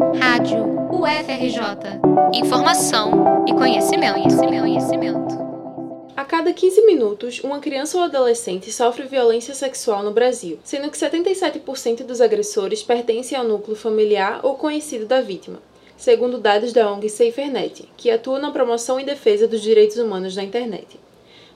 Rádio UFRJ. Informação e conhecimento, conhecimento, conhecimento. A cada 15 minutos, uma criança ou adolescente sofre violência sexual no Brasil, sendo que 77% dos agressores pertencem ao núcleo familiar ou conhecido da vítima, segundo dados da ONG SaferNet, que atua na promoção e defesa dos direitos humanos na internet.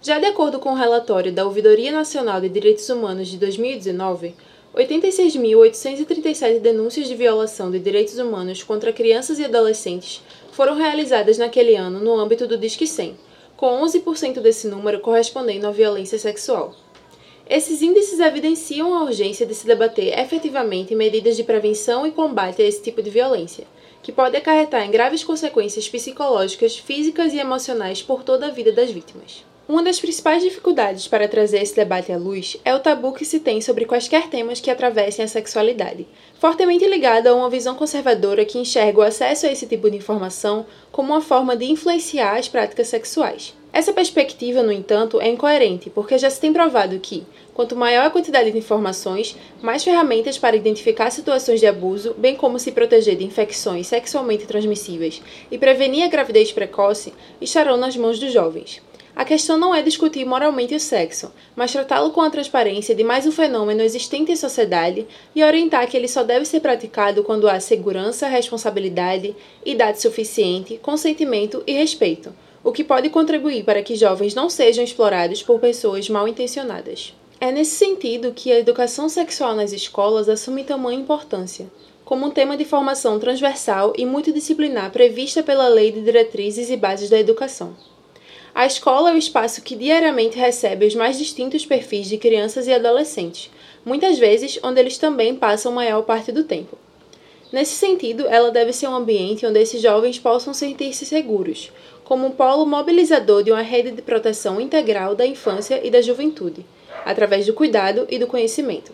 Já de acordo com o relatório da Ouvidoria Nacional de Direitos Humanos de 2019, 86.837 denúncias de violação de direitos humanos contra crianças e adolescentes foram realizadas naquele ano no âmbito do Disque 100, com 11% desse número correspondendo à violência sexual. Esses índices evidenciam a urgência de se debater efetivamente medidas de prevenção e combate a esse tipo de violência, que pode acarretar em graves consequências psicológicas, físicas e emocionais por toda a vida das vítimas. Uma das principais dificuldades para trazer esse debate à luz é o tabu que se tem sobre quaisquer temas que atravessem a sexualidade, fortemente ligado a uma visão conservadora que enxerga o acesso a esse tipo de informação como uma forma de influenciar as práticas sexuais. Essa perspectiva, no entanto, é incoerente, porque já se tem provado que, quanto maior a quantidade de informações, mais ferramentas para identificar situações de abuso, bem como se proteger de infecções sexualmente transmissíveis e prevenir a gravidez precoce, estarão nas mãos dos jovens. A questão não é discutir moralmente o sexo, mas tratá-lo com a transparência de mais um fenômeno existente em sociedade e orientar que ele só deve ser praticado quando há segurança, responsabilidade, idade suficiente, consentimento e respeito, o que pode contribuir para que jovens não sejam explorados por pessoas mal intencionadas. É nesse sentido que a educação sexual nas escolas assume tamanha importância, como um tema de formação transversal e multidisciplinar prevista pela Lei de Diretrizes e Bases da Educação. A escola é o espaço que diariamente recebe os mais distintos perfis de crianças e adolescentes, muitas vezes onde eles também passam maior parte do tempo. Nesse sentido, ela deve ser um ambiente onde esses jovens possam sentir-se seguros, como um polo mobilizador de uma rede de proteção integral da infância e da juventude, através do cuidado e do conhecimento.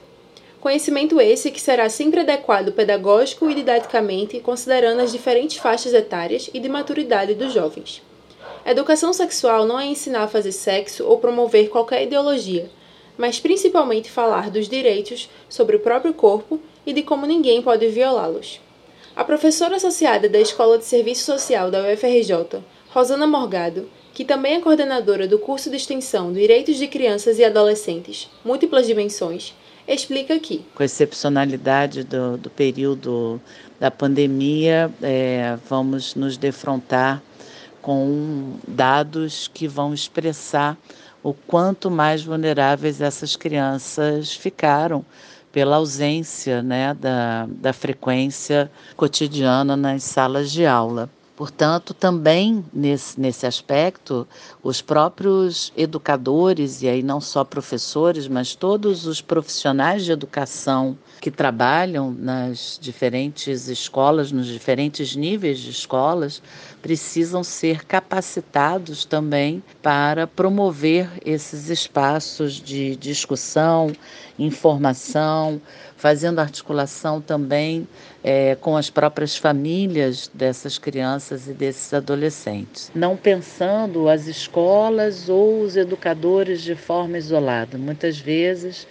Conhecimento esse que será sempre adequado pedagógico e didaticamente, considerando as diferentes faixas etárias e de maturidade dos jovens. Educação sexual não é ensinar a fazer sexo ou promover qualquer ideologia, mas principalmente falar dos direitos sobre o próprio corpo e de como ninguém pode violá-los. A professora associada da Escola de Serviço Social da UFRJ, Rosana Morgado, que também é coordenadora do curso de extensão Direitos de Crianças e Adolescentes, Múltiplas Dimensões, explica aqui. Com a excepcionalidade do, do período da pandemia, é, vamos nos defrontar com dados que vão expressar o quanto mais vulneráveis essas crianças ficaram pela ausência né, da, da frequência cotidiana nas salas de aula. Portanto, também nesse, nesse aspecto, os próprios educadores, e aí não só professores, mas todos os profissionais de educação que trabalham nas diferentes escolas, nos diferentes níveis de escolas, precisam ser capacitados também para promover esses espaços de discussão, informação, fazendo articulação também é, com as próprias famílias dessas crianças e desses adolescentes. Não pensando as escolas ou os educadores de forma isolada. Muitas vezes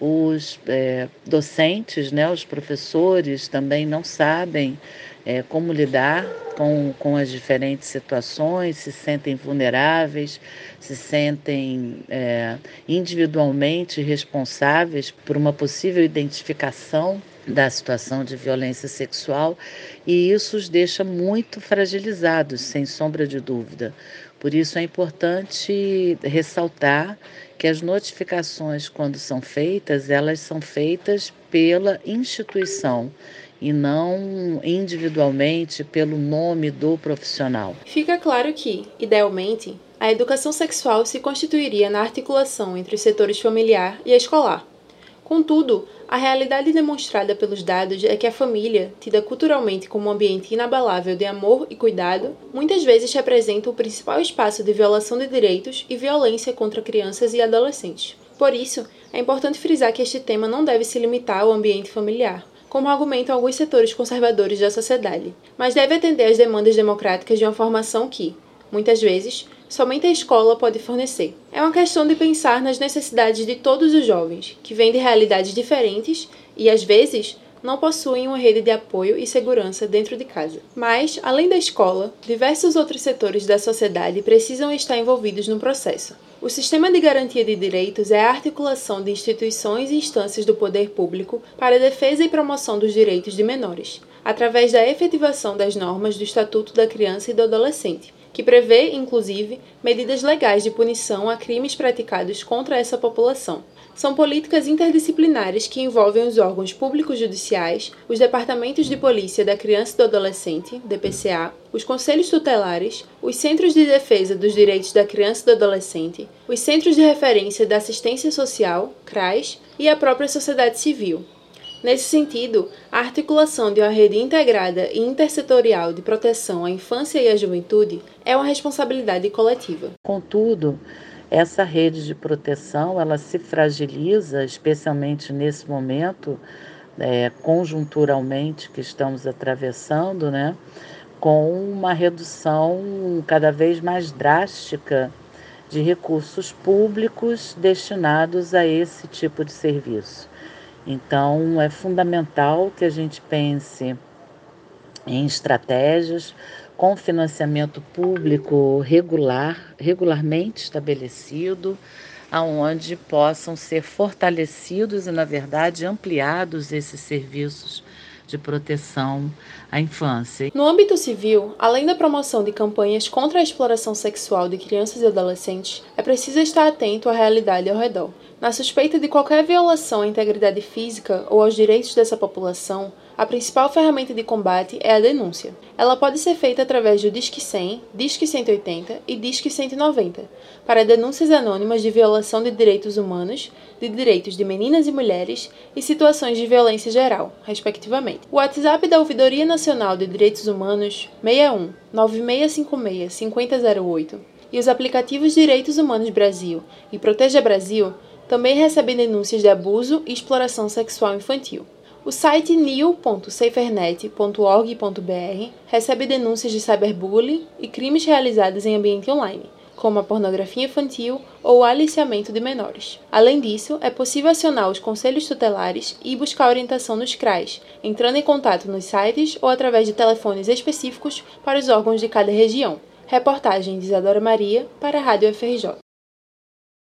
os é, docentes, né, os professores também não sabem é, como lidar com, com as diferentes situações, se sentem vulneráveis, se sentem é, individualmente responsáveis por uma possível identificação da situação de violência sexual e isso os deixa muito fragilizados, sem sombra de dúvida. Por isso é importante ressaltar que as notificações, quando são feitas, elas são feitas pela instituição e não individualmente pelo nome do profissional. Fica claro que, idealmente, a educação sexual se constituiria na articulação entre os setores familiar e escolar. Contudo, a realidade demonstrada pelos dados é que a família, tida culturalmente como um ambiente inabalável de amor e cuidado, muitas vezes representa o principal espaço de violação de direitos e violência contra crianças e adolescentes. Por isso, é importante frisar que este tema não deve se limitar ao ambiente familiar, como argumentam alguns setores conservadores da sociedade, mas deve atender às demandas democráticas de uma formação que, muitas vezes, somente a escola pode fornecer. É uma questão de pensar nas necessidades de todos os jovens, que vêm de realidades diferentes e, às vezes, não possuem uma rede de apoio e segurança dentro de casa. Mas, além da escola, diversos outros setores da sociedade precisam estar envolvidos no processo. O sistema de garantia de direitos é a articulação de instituições e instâncias do poder público para a defesa e promoção dos direitos de menores, através da efetivação das normas do Estatuto da Criança e do Adolescente, que prevê, inclusive, medidas legais de punição a crimes praticados contra essa população. São políticas interdisciplinares que envolvem os órgãos públicos judiciais, os departamentos de polícia da criança e do adolescente, DPCA, os conselhos tutelares, os centros de defesa dos direitos da criança e do adolescente, os centros de referência da assistência social, CRAS, e a própria sociedade civil, Nesse sentido, a articulação de uma rede integrada e intersetorial de proteção à infância e à juventude é uma responsabilidade coletiva. Contudo, essa rede de proteção ela se fragiliza, especialmente nesse momento, é, conjunturalmente que estamos atravessando, né, com uma redução cada vez mais drástica de recursos públicos destinados a esse tipo de serviço. Então, é fundamental que a gente pense em estratégias com financiamento público regular, regularmente estabelecido, aonde possam ser fortalecidos e, na verdade, ampliados esses serviços de proteção à infância. No âmbito civil, além da promoção de campanhas contra a exploração sexual de crianças e adolescentes, é preciso estar atento à realidade ao redor. Na suspeita de qualquer violação à integridade física ou aos direitos dessa população, a principal ferramenta de combate é a denúncia. Ela pode ser feita através do Disque 100, Disque 180 e Disque 190, para denúncias anônimas de violação de direitos humanos, de direitos de meninas e mulheres e situações de violência geral, respectivamente. O WhatsApp da Ouvidoria Nacional de Direitos Humanos 61 9656 5008 e os aplicativos Direitos Humanos Brasil e Proteja Brasil também recebem denúncias de abuso e exploração sexual infantil. O site new.safernet.org.br recebe denúncias de cyberbullying e crimes realizados em ambiente online, como a pornografia infantil ou o aliciamento de menores. Além disso, é possível acionar os conselhos tutelares e buscar orientação nos CRAs, entrando em contato nos sites ou através de telefones específicos para os órgãos de cada região. Reportagem de Isadora Maria para a Rádio FRJ.